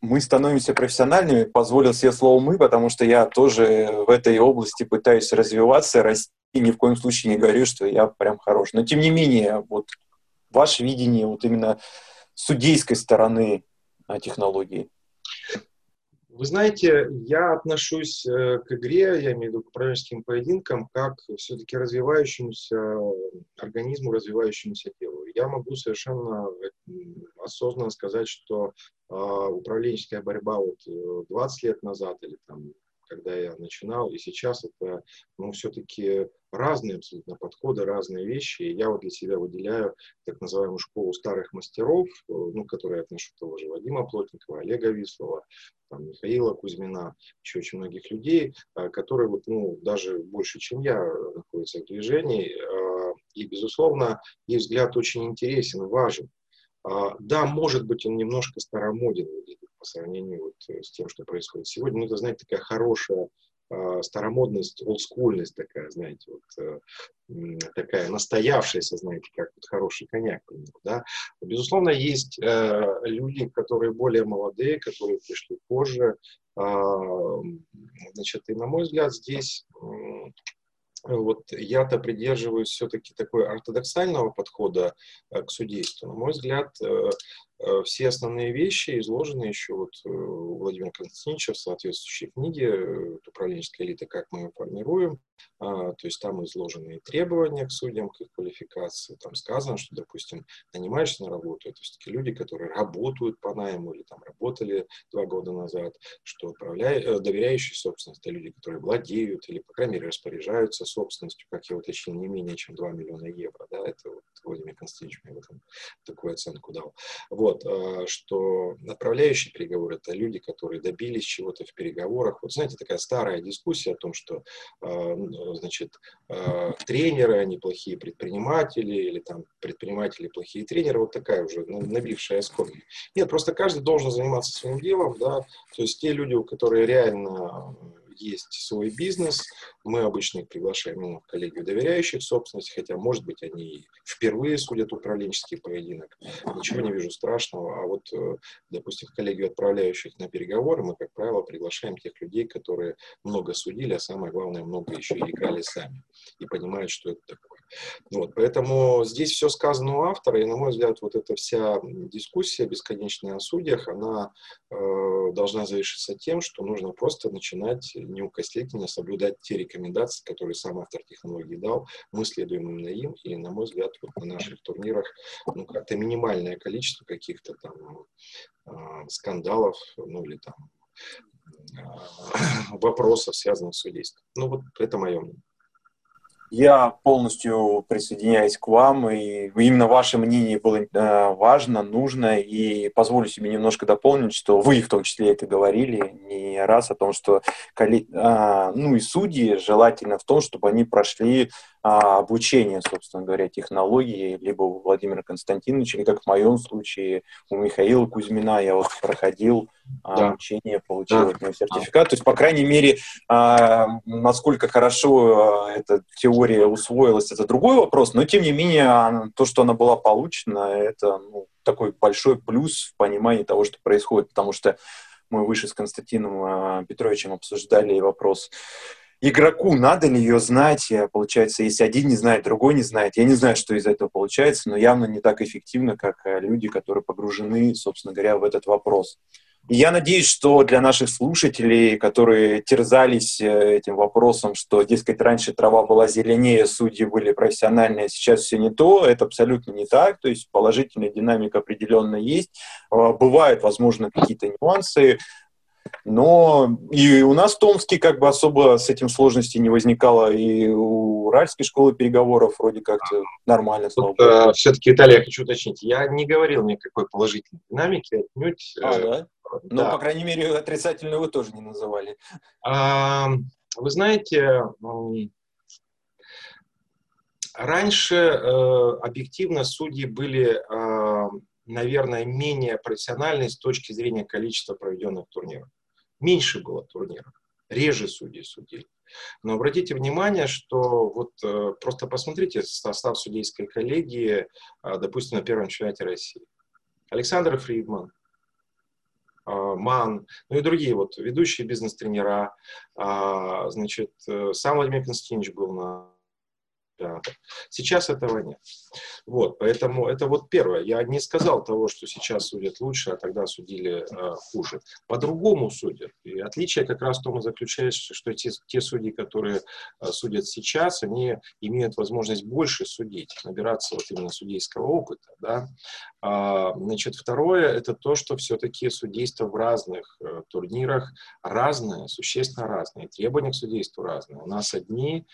мы становимся профессиональными, позволил себе слово «мы», потому что я тоже в этой области пытаюсь развиваться, расти, и ни в коем случае не говорю, что я прям хорош. Но тем не менее, вот ваше видение вот именно судейской стороны технологии. Вы знаете, я отношусь э, к игре, я имею в виду к управленческим поединкам, как все-таки развивающемуся организму, развивающемуся телу. Я могу совершенно осознанно сказать, что э, управленческая борьба вот 20 лет назад или там когда я начинал, и сейчас это, ну, все-таки разные абсолютно подходы, разные вещи. И я вот для себя выделяю так называемую школу старых мастеров, э, ну, которые я отношу того же Вадима Плотникова, Олега Вислова, там, Михаила Кузьмина, еще очень многих людей, э, которые вот, ну, даже больше, чем я, находятся в движении. Э, и, безусловно, их взгляд очень интересен, важен. Да, может быть, он немножко старомоден по сравнению вот э, с тем, что происходит сегодня. Ну, это, знаете, такая хорошая э, старомодность, олдскульность такая, знаете, вот э, такая настоявшаяся, знаете, как вот хороший коньяк, да. Безусловно, есть э, люди, которые более молодые, которые пришли позже, э, значит, и на мой взгляд, здесь вот я-то придерживаюсь все-таки такой ортодоксального подхода к судейству. На мой взгляд, Э, все основные вещи изложены еще вот э, у Владимира Константиновича в соответствующей книге э, «Управленческая элита. Как мы ее формируем». А, то есть там изложены требования к судьям, к их квалификации. Там сказано, что, допустим, нанимаешься на работу, это все-таки люди, которые работают по найму или там работали два года назад, что управляя, доверяющие собственность, это люди, которые владеют или, по крайней мере, распоряжаются собственностью, как я уточнил, не менее чем 2 миллиона евро. Да, это вот Владимир Константинович мне в этом такую оценку дал. Вот. Вот, а, что отправляющие переговоры – это люди, которые добились чего-то в переговорах. Вот знаете, такая старая дискуссия о том, что, а, значит, а, тренеры, они плохие предприниматели, или там предприниматели плохие тренеры, вот такая уже набившая оскомину. Нет, просто каждый должен заниматься своим делом, да, то есть те люди, которые реально есть свой бизнес. Мы обычно их приглашаем ну, в коллегию доверяющих собственности, хотя, может быть, они впервые судят управленческий поединок. Ничего не вижу страшного. А вот, э, допустим, в коллегию отправляющих на переговоры мы, как правило, приглашаем тех людей, которые много судили, а самое главное, много еще и играли сами и понимают, что это такое. Вот, поэтому здесь все сказано у автора, и, на мой взгляд, вот эта вся дискуссия бесконечная о судьях, она э, должна завершиться тем, что нужно просто начинать неукоснительно соблюдать те рекомендации, которые сам автор технологии дал. Мы следуем именно им, и, на мой взгляд, вот на наших турнирах ну, как-то минимальное количество каких-то там э, скандалов, ну или там э, вопросов, связанных с судейством. Ну вот это мое мнение. Я полностью присоединяюсь к вам, и именно ваше мнение было э, важно, нужно, и позволю себе немножко дополнить, что вы в том числе это говорили не раз о том, что а, ну и судьи желательно в том, чтобы они прошли а, обучение, собственно говоря, технологии, либо у Владимира Константиновича, или как в моем случае у Михаила Кузьмина я вот проходил да. обучение, получил да. от него сертификат. То есть, по крайней мере, а, насколько хорошо а, эта теория усвоилась, это другой вопрос, но тем не менее, то, что она была получена, это ну, такой большой плюс в понимании того, что происходит, потому что мы выше с Константином а, Петровичем обсуждали вопрос игроку надо ли ее знать? Получается, если один не знает, другой не знает. Я не знаю, что из этого получается, но явно не так эффективно, как люди, которые погружены, собственно говоря, в этот вопрос. Я надеюсь, что для наших слушателей, которые терзались э, этим вопросом, что, дескать, раньше трава была зеленее, судьи были профессиональные, а сейчас все не то, это абсолютно не так. То есть положительная динамика определенно есть. Э, бывают, возможно, какие-то нюансы, но и у нас в Томске как бы особо с этим сложностей не возникало, и у Уральской школы переговоров вроде как нормально. Вот, э, все-таки, Италия, я хочу уточнить, я не говорил никакой положительной динамики, отнюдь. А, э, да? Ну, да. по крайней мере, отрицательную вы тоже не называли. А, вы знаете, раньше э, объективно судьи были, э, наверное, менее профессиональны с точки зрения количества проведенных турниров. Меньше было турниров, реже судьи судили. Но обратите внимание, что вот э, просто посмотрите состав судейской коллегии, э, допустим, на первом чемпионате России. Александр Фридман, а, Ман, ну и другие вот ведущие бизнес-тренера. А, значит, э, сам Владимир Константинович был на театр. Сейчас этого нет. Вот, поэтому это вот первое. Я не сказал того, что сейчас судят лучше, а тогда судили э, хуже. По-другому судят. И отличие как раз в том и заключается, что те, те судьи, которые э, судят сейчас, они имеют возможность больше судить, набираться вот именно судейского опыта. Да? А, значит, второе, это то, что все-таки судейство в разных э, турнирах разное, существенно разное. Требования к судейству разные. У нас одни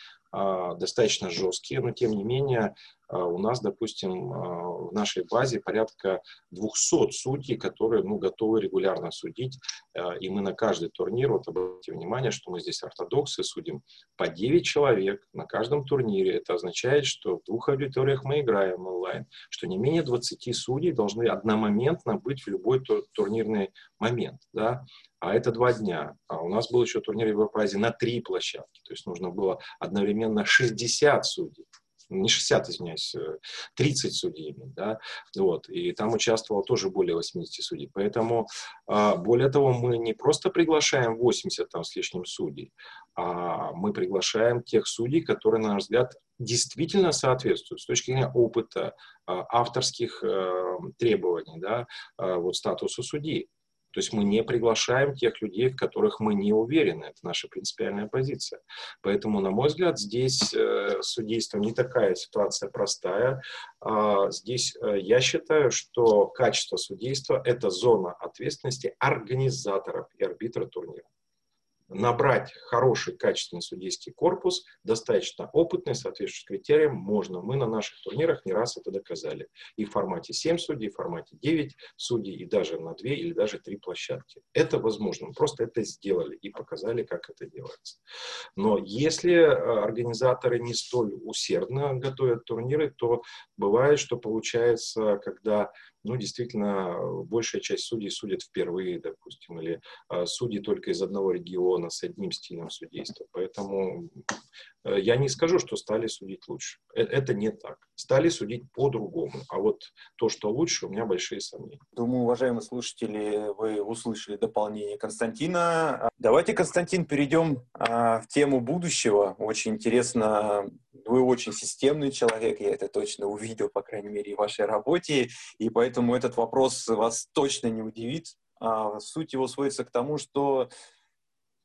достаточно жесткие, но тем не менее а, у нас, допустим, а, в нашей базе порядка 200 судей, которые ну, готовы регулярно судить, и мы на каждый турнир, вот обратите внимание, что мы здесь ортодоксы судим по 9 человек на каждом турнире. Это означает, что в двух аудиториях мы играем онлайн, что не менее 20 судей должны одномоментно быть в любой турнирный момент. Да? а это два дня. А у нас был еще турнир Европазии на три площадки, то есть нужно было одновременно 60 судей не 60, извиняюсь, 30 э, судей, да, вот, и там участвовало тоже более 80 судей, поэтому, а, более того, мы не просто приглашаем 80 там с лишним судей, а мы приглашаем тех судей, которые, на наш взгляд, действительно соответствуют с точки зрения опыта, а, авторских э, требований, да, а, вот статусу судей. То есть мы не приглашаем тех людей, в которых мы не уверены. Это наша принципиальная позиция. Поэтому, на мой взгляд, здесь э, с судейством не такая ситуация простая. А, здесь э, я считаю, что качество судейства – это зона ответственности организаторов и арбитра турнира набрать хороший, качественный судейский корпус, достаточно опытный, соответствующий критериям, можно. Мы на наших турнирах не раз это доказали. И в формате 7 судей, и в формате 9 судей, и даже на 2 или даже 3 площадки. Это возможно. Мы просто это сделали и показали, как это делается. Но если э, организаторы не столь усердно готовят турниры, то бывает, что получается, когда ну, действительно, большая часть судей судят впервые, допустим, или э, судьи только из одного региона с одним стилем судейства. Поэтому э, я не скажу, что стали судить лучше. Э, это не так. Стали судить по-другому. А вот то, что лучше, у меня большие сомнения. Думаю, уважаемые слушатели, вы услышали дополнение Константина. Давайте, Константин, перейдем а, в тему будущего. Очень интересно вы очень системный человек, я это точно увидел, по крайней мере, в вашей работе, и поэтому этот вопрос вас точно не удивит. А, суть его сводится к тому, что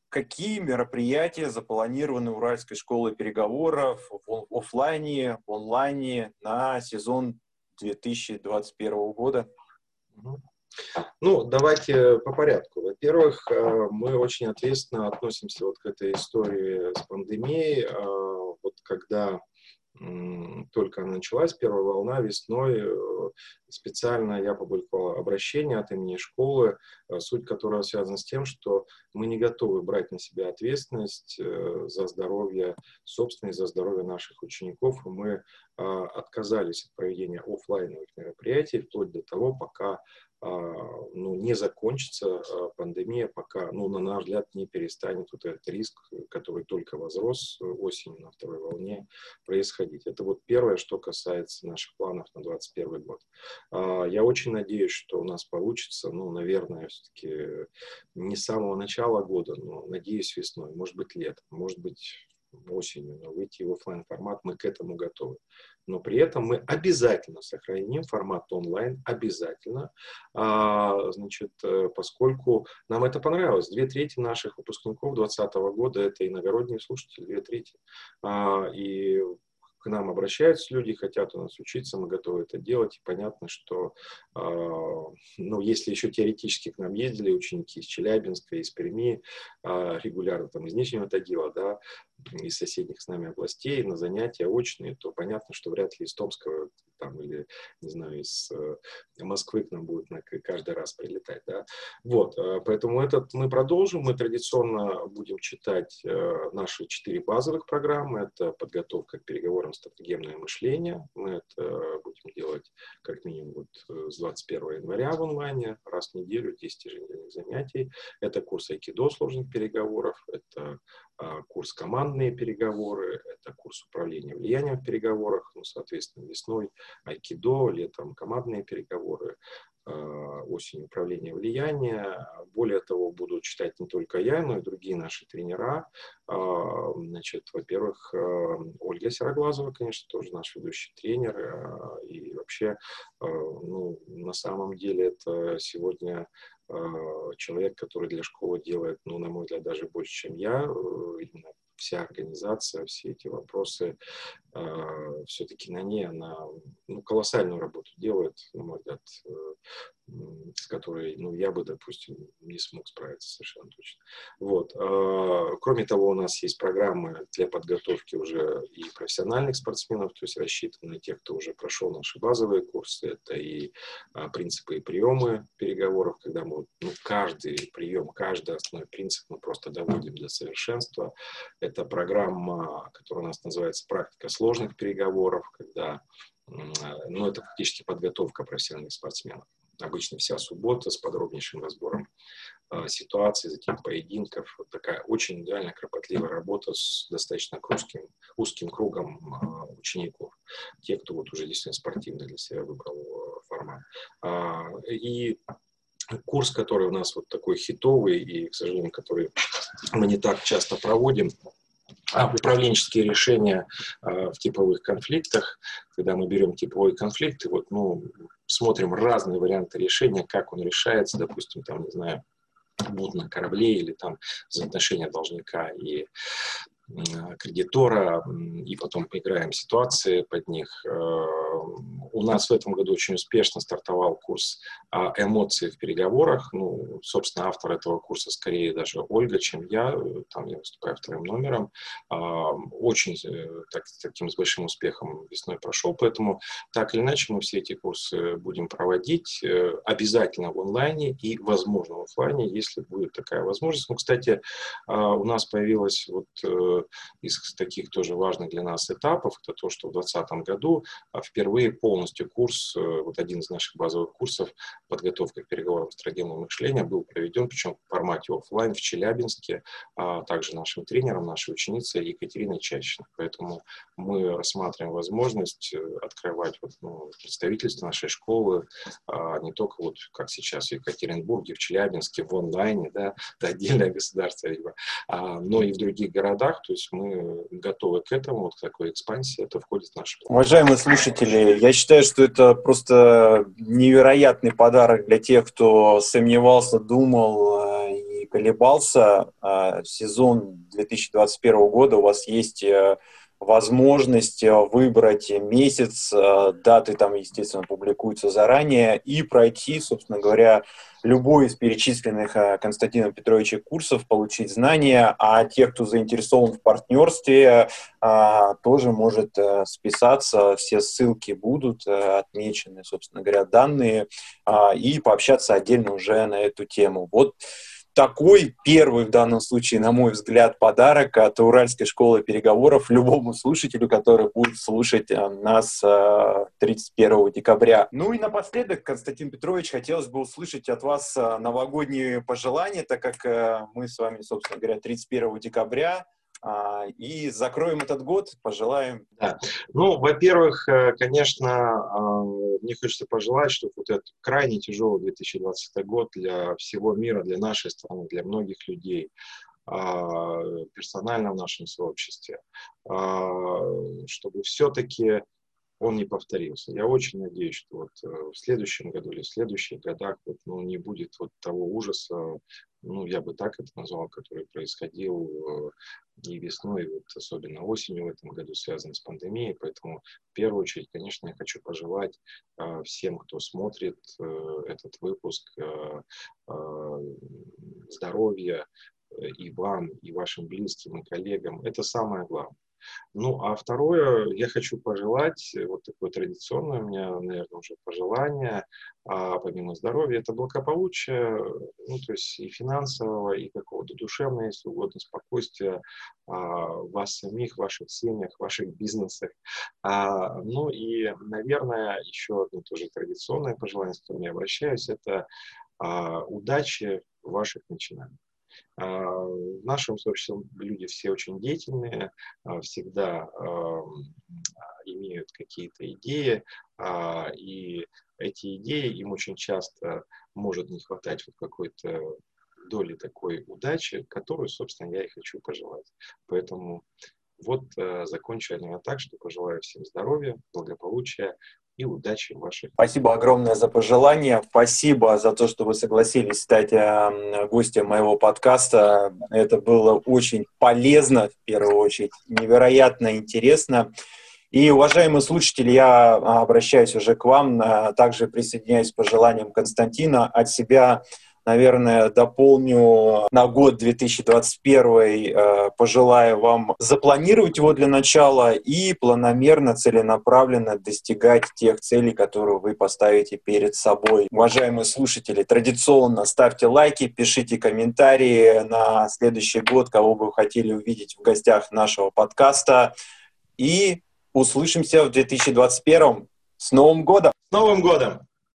какие мероприятия запланированы Уральской школой переговоров в офлайне, в онлайне на сезон 2021 года? Ну, давайте по порядку. Во-первых, э, мы очень ответственно относимся вот к этой истории с пандемией. Когда только началась первая волна весной, э, специально я публиковал обращение от имени школы, э, суть которого связана с тем, что мы не готовы брать на себя ответственность э, за здоровье собственное, за здоровье наших учеников, и мы а, отказались от проведения офлайновых мероприятий вплоть до того, пока ну, не закончится а, пандемия, пока, ну, на наш взгляд, не перестанет вот этот риск, который только возрос осенью на второй волне, происходить. Это вот первое, что касается наших планов на 2021 год. А, я очень надеюсь, что у нас получится, ну, наверное, все-таки не с самого начала года, но, надеюсь, весной, может быть, летом, может быть, осенью, но выйти в офлайн формат мы к этому готовы но при этом мы обязательно сохраним формат онлайн, обязательно, а, значит, э, поскольку нам это понравилось. Две трети наших выпускников 2020 года – это иногородние слушатели, две трети. А, и к нам обращаются люди, хотят у нас учиться, мы готовы это делать. И понятно, что, э, ну, если еще теоретически к нам ездили ученики из Челябинска, из Перми, э, регулярно там из Нижнего Тагила, да, из соседних с нами областей на занятия очные, то понятно, что вряд ли из Томского там, или, не знаю, из э, Москвы к нам будет на, каждый раз прилетать. Да? Вот, э, поэтому этот мы продолжим. Мы традиционно будем читать э, наши четыре базовых программы. Это подготовка к переговорам стратегемное мышление. Мы это будем делать как минимум вот с 21 января в онлайне, раз в неделю, 10 еженедельных занятий. Это курс айкидо сложных переговоров, это а, курс командные переговоры, это курс управления влиянием в переговорах, ну, соответственно, весной айкидо, летом командные переговоры, осенью управления влияния. Более того, буду читать не только я, но и другие наши тренера. А, значит, во-первых, Ольга Сероглазова, конечно, тоже наш ведущий тренер. И вообще, ну, на самом деле, это сегодня Э, человек, который для школы делает, ну, на мой взгляд, даже больше, чем я, э, именно вся организация, все эти вопросы, э, все-таки на ней она ну, колоссальную работу делает, на мой взгляд, с которой ну, я бы, допустим, не смог справиться совершенно точно. Вот. Э, кроме того, у нас есть программы для подготовки уже и профессиональных спортсменов, то есть рассчитаны на тех, кто уже прошел наши базовые курсы. Это и э, принципы и приемы переговоров, когда мы ну, каждый прием, каждый основной принцип мы просто доводим до совершенства. Это программа, которая у нас называется «Практика сложных переговоров», когда ну, это фактически подготовка профессиональных спортсменов. Обычно вся суббота с подробнейшим разбором э, ситуации, затем поединков. Вот такая очень идеально кропотливая работа с достаточно узким, узким кругом э, учеников. Те, кто вот уже действительно спортивно для себя выбрал э, формат. Э, и курс, который у нас вот такой хитовый и, к сожалению, который мы не так часто проводим, а управленческие решения в типовых конфликтах, когда мы берем типовой конфликт и вот, ну, смотрим разные варианты решения, как он решается, допустим, там, не знаю, будут на корабле или там взаимоотношения должника и кредитора, и потом поиграем ситуации под них. Э, у нас в этом году очень успешно стартовал курс эмоций в переговорах. Ну, собственно, автор этого курса скорее даже Ольга, чем я. Там я выступаю вторым номером. А, очень э, так, таким с большим успехом весной прошел, поэтому так или иначе мы все эти курсы будем проводить э, обязательно в онлайне и, возможно, в офлайне, если будет такая возможность. Ну, кстати, а, у нас появилась вот из таких тоже важных для нас этапов, это то, что в 2020 году а, впервые полностью курс, э, вот один из наших базовых курсов подготовка к переговорам стратегемного мышления был проведен, причем в формате офлайн в Челябинске, а также нашим тренером, нашей ученицей Екатериной Чащиной. Поэтому мы рассматриваем возможность э, открывать вот, ну, представительство нашей школы а, не только вот как сейчас в Екатеринбурге, в Челябинске, в онлайне, да, это отдельное государство, либо, а, но и в других городах. То есть мы готовы к этому, вот к такой экспансии, это входит в наш план. Уважаемые слушатели, я считаю, что это просто невероятный подарок для тех, кто сомневался, думал э, и колебался. Э, сезон 2021 года у вас есть э, возможность выбрать месяц, даты там, естественно, публикуются заранее, и пройти, собственно говоря, любой из перечисленных э, Константином Петровича курсов, получить знания, а те, кто заинтересован в партнерстве, э, тоже может э, списаться, все ссылки будут отмечены, собственно говоря, данные, и пообщаться отдельно уже на эту тему. Вот такой первый в данном случае, на мой взгляд, подарок от Уральской школы переговоров любому слушателю, который будет слушать э, нас 31 э, декабря. Ну и напоследок, Константин Петрович, хотелось бы услышать от вас э, новогодние пожелания, так как мы с вами, собственно говоря, 31 декабря и закроем этот год, пожелаем. Да. Ну, во-первых, э, конечно, а, мне хочется пожелать, чтобы вот этот крайне тяжелый 2020 год для всего мира, для нашей страны, для многих людей, а, персонально в нашем сообществе, чтобы все-таки он не повторился. Я очень надеюсь, что вот э, в следующем году или в следующих годах вот, ну, не будет вот того ужаса, ну, я бы так это назвал, который происходил э, и весной, и вот особенно осенью в этом году, связан с пандемией. Поэтому в первую очередь, конечно, я хочу пожелать э, всем, кто смотрит этот выпуск, здоровья и вам, и вашим близким, и коллегам. Это самое главное. Ну, а второе, я хочу пожелать, э, вот такое традиционное у меня, наверное, уже пожелание, а помимо здоровья, это благополучие, ну, то есть и финансового, и какого-то душевного, если угодно, спокойствия а, вас самих, ваших семьях, ваших бизнесах. А, ну и, наверное, еще одно тоже традиционное пожелание, с которым я обращаюсь, это а, удачи в ваших начинаниях. А, в нашем сообществе люди все очень деятельные, а, всегда имеют какие-то идеи, а, и эти идеи им очень часто может не хватать вот какой-то доли такой удачи, которую, собственно, я и хочу пожелать. Поэтому вот закончу я, наверное, так, что пожелаю всем здоровья, благополучия, и удачи вашей. Спасибо огромное за пожелания. Спасибо за то, что вы согласились стать эм, гостем моего подкаста. Это было очень полезно, в первую очередь, невероятно интересно. И, уважаемые слушатели, я обращаюсь уже к вам, э, также присоединяюсь к пожеланиям Константина от себя наверное, дополню на год 2021, э, пожелаю вам запланировать его для начала и планомерно, целенаправленно достигать тех целей, которые вы поставите перед собой. Уважаемые слушатели, традиционно ставьте лайки, пишите комментарии на следующий год, кого бы вы хотели увидеть в гостях нашего подкаста. И услышимся в 2021. С Новым годом! С Новым годом!